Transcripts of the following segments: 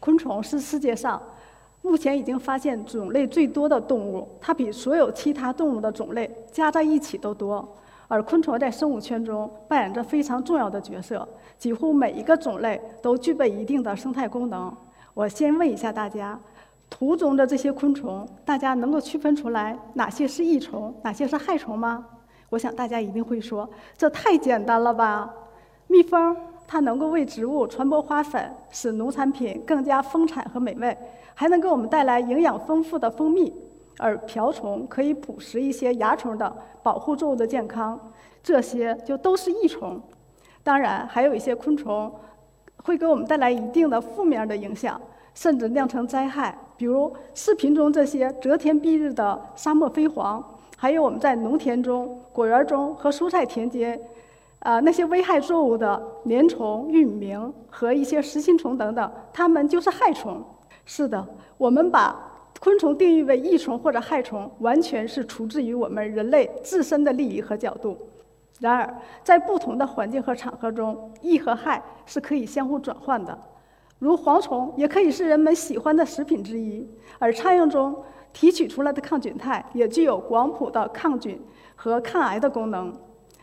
昆虫是世界上目前已经发现种类最多的动物，它比所有其他动物的种类加在一起都多。而昆虫在生物圈中扮演着非常重要的角色，几乎每一个种类都具备一定的生态功能。我先问一下大家，图中的这些昆虫，大家能够区分出来哪些是益虫，哪些是害虫吗？我想大家一定会说，这太简单了吧？蜜蜂它能够为植物传播花粉，使农产品更加丰产和美味，还能给我们带来营养丰富的蜂蜜。而瓢虫可以捕食一些蚜虫等，保护作物的健康，这些就都是益虫。当然，还有一些昆虫会给我们带来一定的负面的影响，甚至酿成灾害。比如视频中这些遮天蔽日的沙漠飞蝗，还有我们在农田中、果园中和蔬菜田间，啊那些危害作物的粘虫、玉米螟和一些实心虫等等，它们就是害虫。是的，我们把。昆虫定义为益虫或者害虫，完全是出自于我们人类自身的利益和角度。然而，在不同的环境和场合中，益和害是可以相互转换的。如蝗虫也可以是人们喜欢的食品之一，而苍蝇中提取出来的抗菌肽也具有广谱的抗菌和抗癌的功能。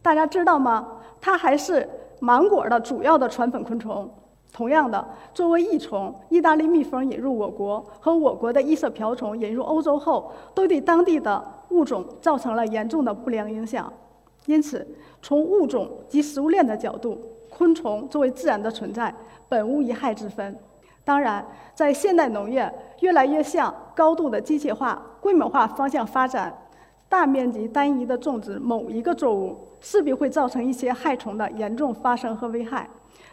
大家知道吗？它还是芒果的主要的传粉昆虫。同样的，作为益虫，意大利蜜蜂引入我国和我国的异色瓢虫引入欧洲后，都对当地的物种造成了严重的不良影响。因此，从物种及食物链的角度，昆虫作为自然的存在，本无一害之分。当然，在现代农业越来越向高度的机械化、规模化方向发展，大面积单一的种植某一个作物，势必会造成一些害虫的严重发生和危害。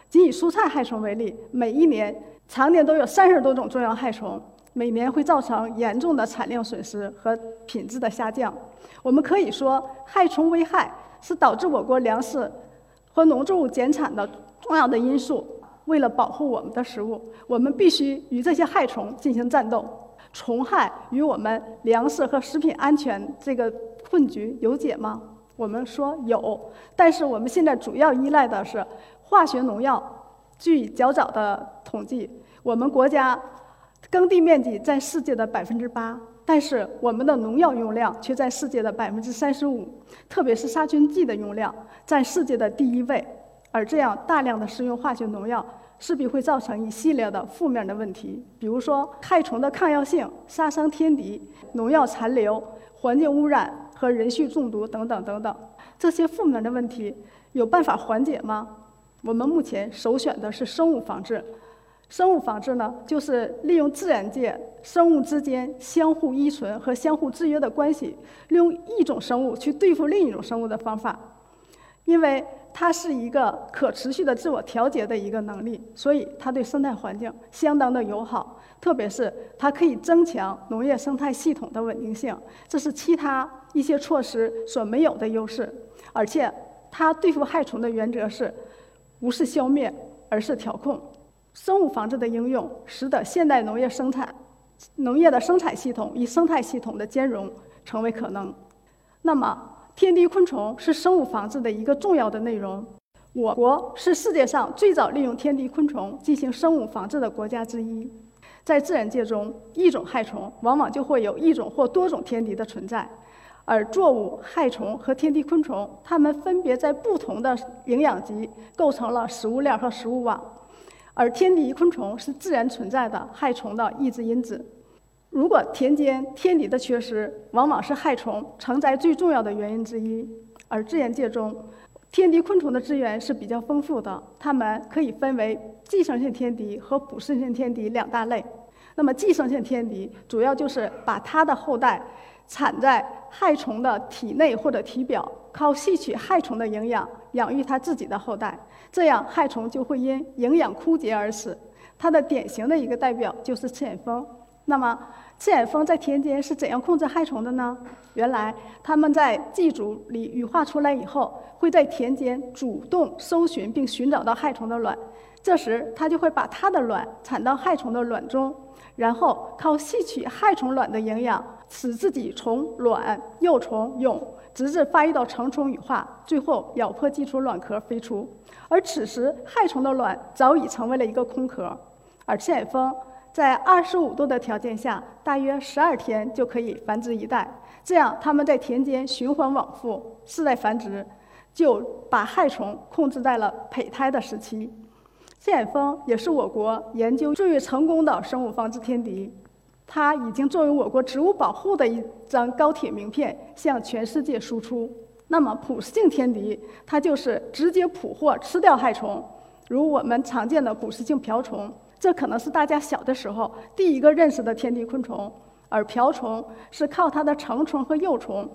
仅以蔬菜害虫为例，每一年常年都有三十多种重要害虫，每年会造成严重的产量损失和品质的下降。我们可以说，害虫危害是导致我国粮食和农作物减产的重要的因素。为了保护我们的食物，我们必须与这些害虫进行战斗。虫害与我们粮食和食品安全这个困局有解吗？我们说有，但是我们现在主要依赖的是。化学农药，据较早的统计，我们国家耕地面积占世界的百分之八，但是我们的农药用量却在世界的百分之三十五，特别是杀菌剂的用量占世界的第一位。而这样大量的使用化学农药，势必会造成一系列的负面的问题，比如说害虫的抗药性、杀伤天敌、农药残留、环境污染和人畜中毒等等等等。这些负面的问题有办法缓解吗？我们目前首选的是生物防治。生物防治呢，就是利用自然界生物之间相互依存和相互制约的关系，利用一种生物去对付另一种生物的方法。因为它是一个可持续的自我调节的一个能力，所以它对生态环境相当的友好。特别是它可以增强农业生态系统的稳定性，这是其他一些措施所没有的优势。而且它对付害虫的原则是。不是消灭，而是调控。生物防治的应用，使得现代农业生产、农业的生产系统与生态系统的兼容成为可能。那么，天敌昆虫是生物防治的一个重要的内容。我国是世界上最早利用天敌昆虫进行生物防治的国家之一。在自然界中，一种害虫往往就会有一种或多种天敌的存在。而作物、害虫和天敌昆虫，它们分别在不同的营养级构成了食物链和食物网。而天敌昆虫是自然存在的害虫的抑制因子。如果田间天敌的缺失，往往是害虫成灾最重要的原因之一。而自然界中，天敌昆虫的资源是比较丰富的，它们可以分为寄生性天敌和捕食性天敌两大类。那么，寄生性天敌主要就是把它的后代。产在害虫的体内或者体表，靠吸取害虫的营养养育它自己的后代，这样害虫就会因营养枯竭而死。它的典型的一个代表就是赤眼蜂。那么，赤眼蜂在田间是怎样控制害虫的呢？原来，它们在寄主里羽化出来以后，会在田间主动搜寻并寻找到害虫的卵，这时它就会把它的卵产到害虫的卵中，然后靠吸取害虫卵的营养。使自己从卵、幼虫、蛹，直至发育到成虫羽化，最后咬破寄出卵壳飞出。而此时，害虫的卵早已成为了一个空壳。而赤眼蜂在二十五度的条件下，大约十二天就可以繁殖一代。这样，它们在田间循环往复，世代繁殖，就把害虫控制在了胚胎的时期。赤眼蜂也是我国研究最为成功的生物防治天敌，它已经作为我国植物保护的一张高铁名片向全世界输出。那么，捕食性天敌，它就是直接捕获吃掉害虫，如我们常见的捕食性瓢虫，这可能是大家小的时候第一个认识的天敌昆虫。而瓢虫是靠它的成虫和幼虫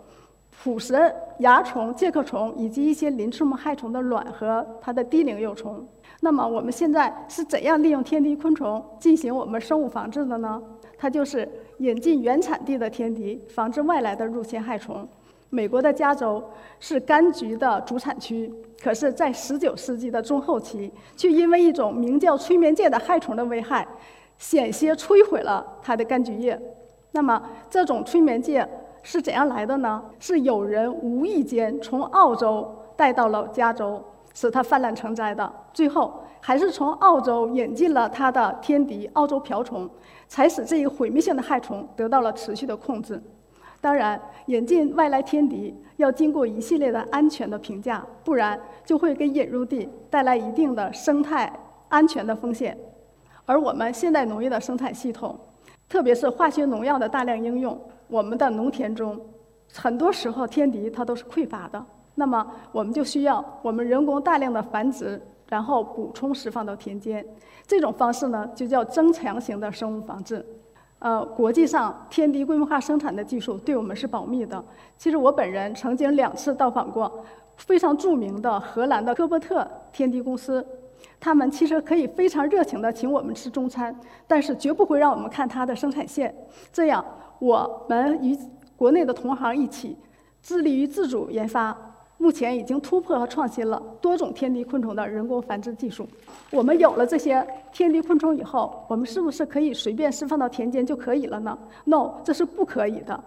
捕食蚜虫、介壳虫以及一些鳞翅目害虫的卵和它的低龄幼虫。那么我们现在是怎样利用天敌昆虫进行我们生物防治的呢？它就是引进原产地的天敌，防治外来的入侵害虫。美国的加州是柑橘的主产区，可是，在19世纪的中后期，却因为一种名叫催眠剂的害虫的危害，险些摧毁了它的柑橘叶。那么，这种催眠剂是怎样来的呢？是有人无意间从澳洲带到了加州，使它泛滥成灾的。最后，还是从澳洲引进了它的天敌——澳洲瓢虫，才使这一毁灭性的害虫得到了持续的控制。当然，引进外来天敌要经过一系列的安全的评价，不然就会给引入地带来一定的生态安全的风险。而我们现代农业的生产系统。特别是化学农药的大量应用，我们的农田中，很多时候天敌它都是匮乏的。那么我们就需要我们人工大量的繁殖，然后补充释放到田间。这种方式呢，就叫增强型的生物防治。呃，国际上天敌规模化生产的技术对我们是保密的。其实我本人曾经两次到访过非常著名的荷兰的科波特天敌公司。他们其实可以非常热情地请我们吃中餐，但是绝不会让我们看它的生产线。这样，我们与国内的同行一起，致力于自主研发，目前已经突破和创新了多种天敌昆虫的人工繁殖技术。我们有了这些天敌昆虫以后，我们是不是可以随便释放到田间就可以了呢？No，这是不可以的。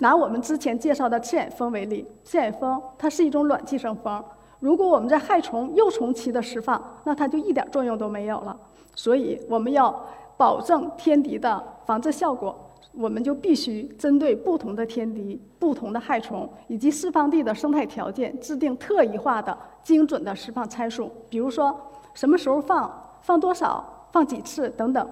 拿我们之前介绍的赤眼蜂为例，赤眼蜂它是一种卵寄生蜂。如果我们在害虫幼虫期的释放，那它就一点作用都没有了。所以我们要保证天敌的防治效果，我们就必须针对不同的天敌、不同的害虫以及释放地的生态条件，制定特异化的、精准的释放参数。比如说，什么时候放、放多少、放几次等等。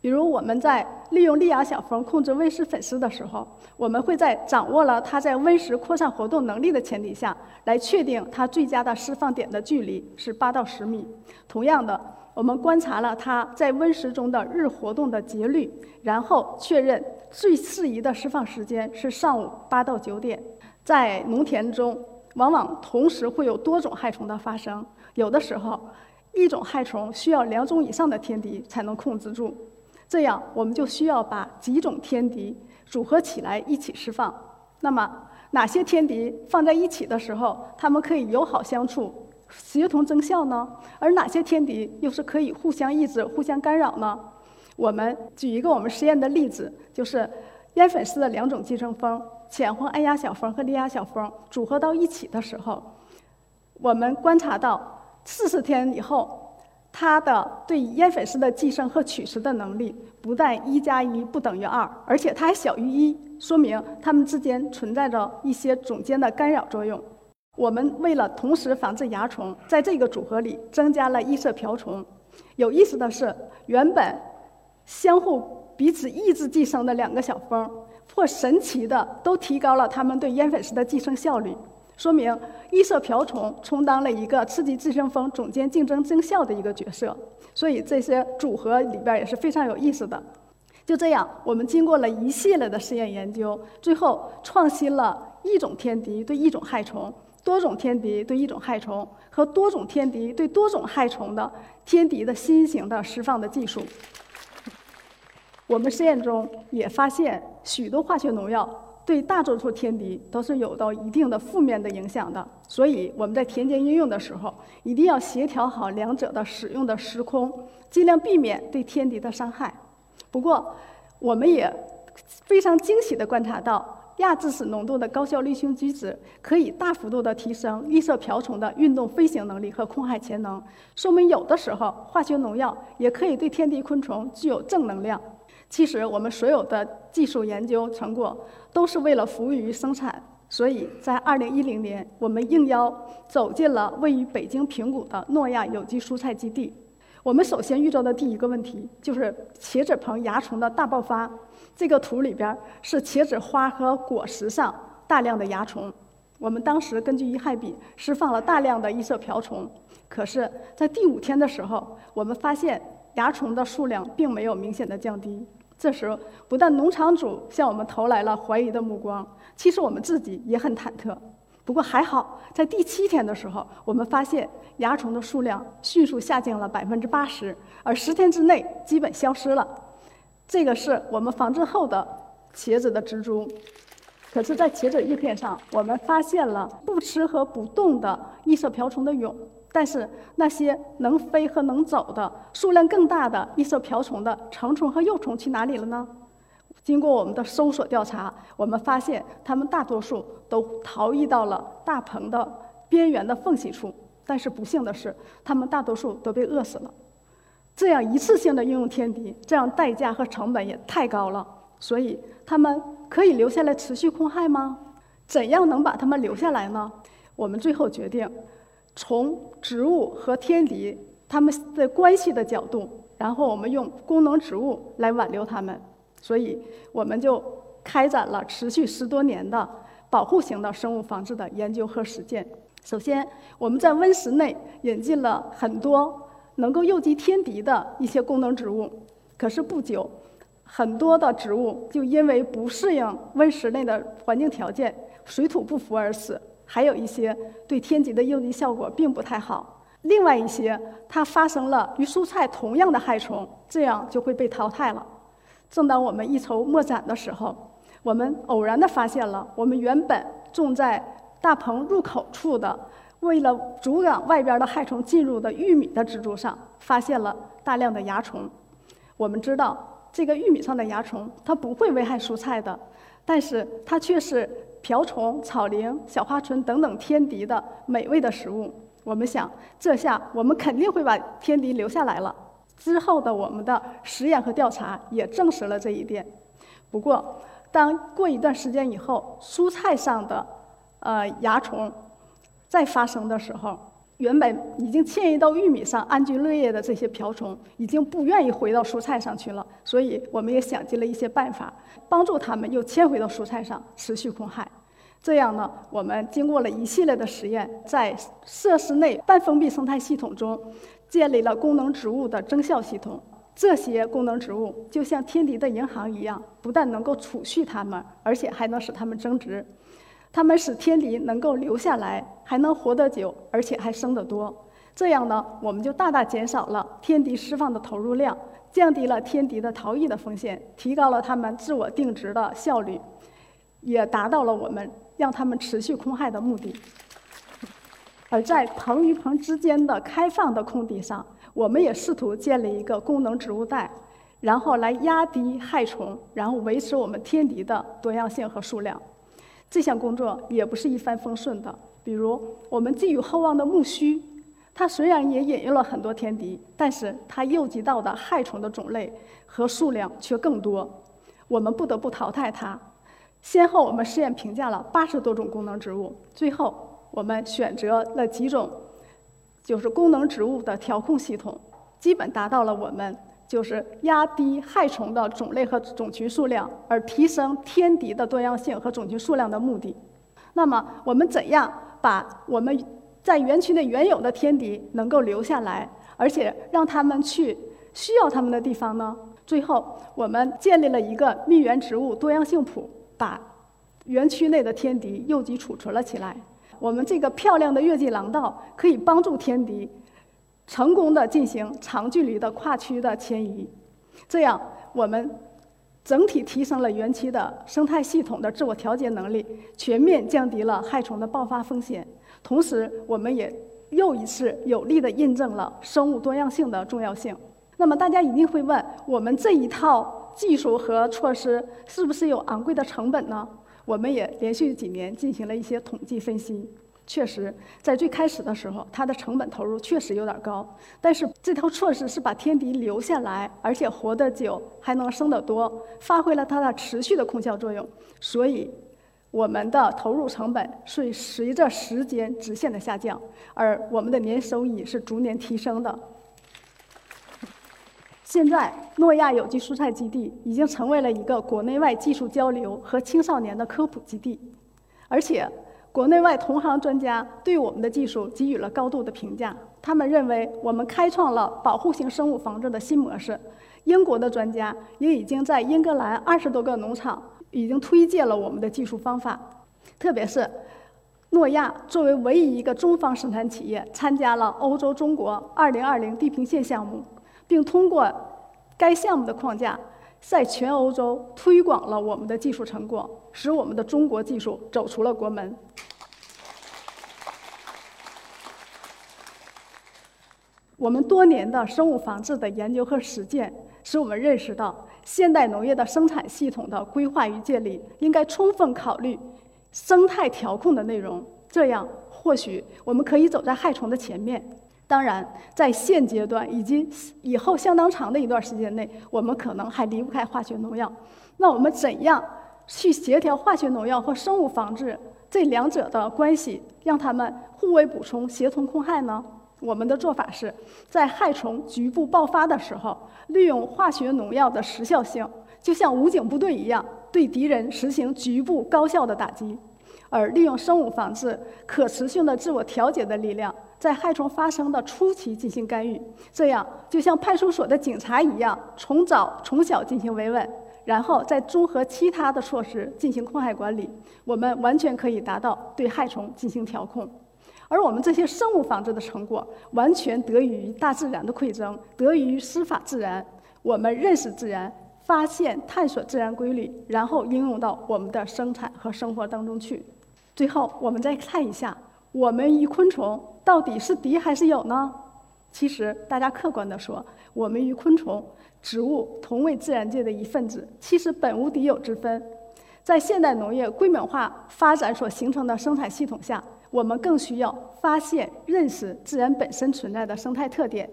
比如我们在利用利亚小蜂控制温室粉丝的时候，我们会在掌握了它在温室扩散活动能力的前提下，来确定它最佳的释放点的距离是八到十米。同样的，我们观察了它在温室中的日活动的节律，然后确认最适宜的释放时间是上午八到九点。在农田中，往往同时会有多种害虫的发生，有的时候，一种害虫需要两种以上的天敌才能控制住。这样，我们就需要把几种天敌组合起来一起释放。那么，哪些天敌放在一起的时候，它们可以友好相处、协同增效呢？而哪些天敌又是可以互相抑制、互相干扰呢？我们举一个我们实验的例子，就是烟粉丝的两种寄生蜂——浅黄按压小蜂和利鸦小蜂组合到一起的时候，我们观察到四十天以后。它的对烟粉丝的寄生和取食的能力不但一加一不等于二，而且它还小于一，说明它们之间存在着一些种间的干扰作用。我们为了同时防治蚜虫，在这个组合里增加了异色瓢虫。有意思的是，原本相互彼此抑制寄生的两个小蜂，或神奇的都提高了它们对烟粉丝的寄生效率。说明异色瓢虫充当了一个刺激寄生蜂总监竞争增效的一个角色，所以这些组合里边也是非常有意思的。就这样，我们经过了一系列的实验研究，最后创新了一种天敌对一种害虫、多种天敌对一种害虫和多种天敌对多种害虫的天敌的新型的释放的技术。我们实验中也发现许多化学农药。对大多数天敌都是有到一定的负面的影响的，所以我们在田间应用的时候，一定要协调好两者的使用的时空，尽量避免对天敌的伤害。不过，我们也非常惊喜地观察到，亚致死浓度的高效滤清机制可以大幅度地提升绿色瓢虫的运动飞行能力和控害潜能，说明有的时候化学农药也可以对天敌昆虫具有正能量。其实，我们所有的技术研究成果都是为了服务于生产。所以在2010年，我们应邀走进了位于北京平谷的诺亚有机蔬菜基地。我们首先遇到的第一个问题就是茄子棚蚜虫的大爆发。这个图里边是茄子花和果实上大量的蚜虫。我们当时根据遗害比释放了大量的异色瓢虫，可是，在第五天的时候，我们发现蚜虫的数量并没有明显的降低。这时候，不但农场主向我们投来了怀疑的目光。其实我们自己也很忐忑，不过还好，在第七天的时候，我们发现蚜虫的数量迅速下降了百分之八十，而十天之内基本消失了。这个是我们防治后的茄子的植株。可是，在茄子叶片上，我们发现了不吃和不动的异色瓢虫的蛹，但是那些能飞和能走的、数量更大的异色瓢虫的成虫和幼虫去哪里了呢？经过我们的搜索调查，我们发现它们大多数都逃逸到了大棚的边缘的缝隙处。但是不幸的是，它们大多数都被饿死了。这样一次性的应用天敌，这样代价和成本也太高了。所以，它们可以留下来持续控害吗？怎样能把它们留下来呢？我们最后决定，从植物和天敌它们的关系的角度，然后我们用功能植物来挽留它们。所以，我们就开展了持续十多年的保护型的生物防治的研究和实践。首先，我们在温室内引进了很多能够诱集天敌的一些功能植物。可是不久，很多的植物就因为不适应温室内的环境条件，水土不服而死；还有一些对天敌的诱集效果并不太好。另外一些，它发生了与蔬菜同样的害虫，这样就会被淘汰了。正当我们一筹莫展的时候，我们偶然地发现了我们原本种在大棚入口处的，为了阻挡外边的害虫进入的玉米的植株上，发现了大量的蚜虫。我们知道这个玉米上的蚜虫它不会危害蔬菜的，但是它却是瓢虫、草蛉、小花蝽等等天敌的美味的食物。我们想，这下我们肯定会把天敌留下来了。之后的我们的实验和调查也证实了这一点。不过，当过一段时间以后，蔬菜上的呃蚜虫再发生的时候，原本已经迁移到玉米上安居乐业的这些瓢虫，已经不愿意回到蔬菜上去了。所以，我们也想尽了一些办法，帮助它们又迁回到蔬菜上，持续控害。这样呢，我们经过了一系列的实验，在设施内半封闭生态系统中。建立了功能植物的增效系统，这些功能植物就像天敌的银行一样，不但能够储蓄它们，而且还能使它们增值。它们使天敌能够留下来，还能活得久，而且还生得多。这样呢，我们就大大减少了天敌释放的投入量，降低了天敌的逃逸的风险，提高了它们自我定植的效率，也达到了我们让它们持续空害的目的。而在棚与棚之间的开放的空地上，我们也试图建立一个功能植物带，然后来压低害虫，然后维持我们天敌的多样性和数量。这项工作也不是一帆风顺的。比如，我们寄予厚望的苜蓿，它虽然也引入了很多天敌，但是它诱集到的害虫的种类和数量却更多，我们不得不淘汰它。先后我们试验评价了八十多种功能植物，最后。我们选择了几种，就是功能植物的调控系统，基本达到了我们就是压低害虫的种类和种群数量，而提升天敌的多样性和种群数量的目的。那么，我们怎样把我们在园区内原有的天敌能够留下来，而且让他们去需要他们的地方呢？最后，我们建立了一个蜜源植物多样性谱，把园区内的天敌诱集储存了起来。我们这个漂亮的月季廊道可以帮助天敌成功的进行长距离的跨区的迁移，这样我们整体提升了园区的生态系统的自我调节能力，全面降低了害虫的爆发风险。同时，我们也又一次有力的印证了生物多样性的重要性。那么，大家一定会问：我们这一套技术和措施是不是有昂贵的成本呢？我们也连续几年进行了一些统计分析，确实，在最开始的时候，它的成本投入确实有点高。但是这套措施是把天敌留下来，而且活得久，还能生得多，发挥了它的持续的空效作用。所以，我们的投入成本是随着时间直线的下降，而我们的年收益是逐年提升的。现在，诺亚有机蔬菜基地已经成为了一个国内外技术交流和青少年的科普基地，而且。国内外同行专家对我们的技术给予了高度的评价，他们认为我们开创了保护性生物防治的新模式。英国的专家也已经在英格兰二十多个农场已经推荐了我们的技术方法。特别是，诺亚作为唯一一个中方生产企业，参加了欧洲中国2020地平线项目，并通过该项目的框架，在全欧洲推广了我们的技术成果，使我们的中国技术走出了国门。我们多年的生物防治的研究和实践，使我们认识到，现代农业的生产系统的规划与建立应该充分考虑生态调控的内容。这样，或许我们可以走在害虫的前面。当然，在现阶段以及以后相当长的一段时间内，我们可能还离不开化学农药。那我们怎样去协调化学农药和生物防治这两者的关系，让它们互为补充、协同控害呢？我们的做法是，在害虫局部爆发的时候，利用化学农药的时效性，就像武警部队一样，对敌人实行局部高效的打击；而利用生物防治可持续的自我调节的力量，在害虫发生的初期进行干预。这样，就像派出所的警察一样，从早从小进行维稳，然后再综合其他的措施进行控害管理，我们完全可以达到对害虫进行调控。而我们这些生物防治的成果，完全得益于大自然的馈赠，得益于师法自然。我们认识自然，发现、探索自然规律，然后应用到我们的生产和生活当中去。最后，我们再看一下，我们与昆虫到底是敌还是友呢？其实，大家客观地说，我们与昆虫、植物同为自然界的一份子，其实本无敌友之分。在现代农业规模化发展所形成的生产系统下。我们更需要发现、认识自然本身存在的生态特点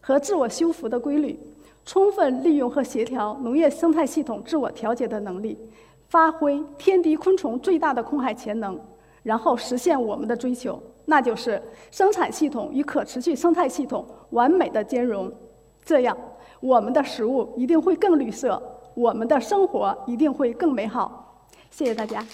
和自我修复的规律，充分利用和协调农业生态系统自我调节的能力，发挥天敌昆虫最大的控害潜能，然后实现我们的追求，那就是生产系统与可持续生态系统完美的兼容。这样，我们的食物一定会更绿色，我们的生活一定会更美好。谢谢大家。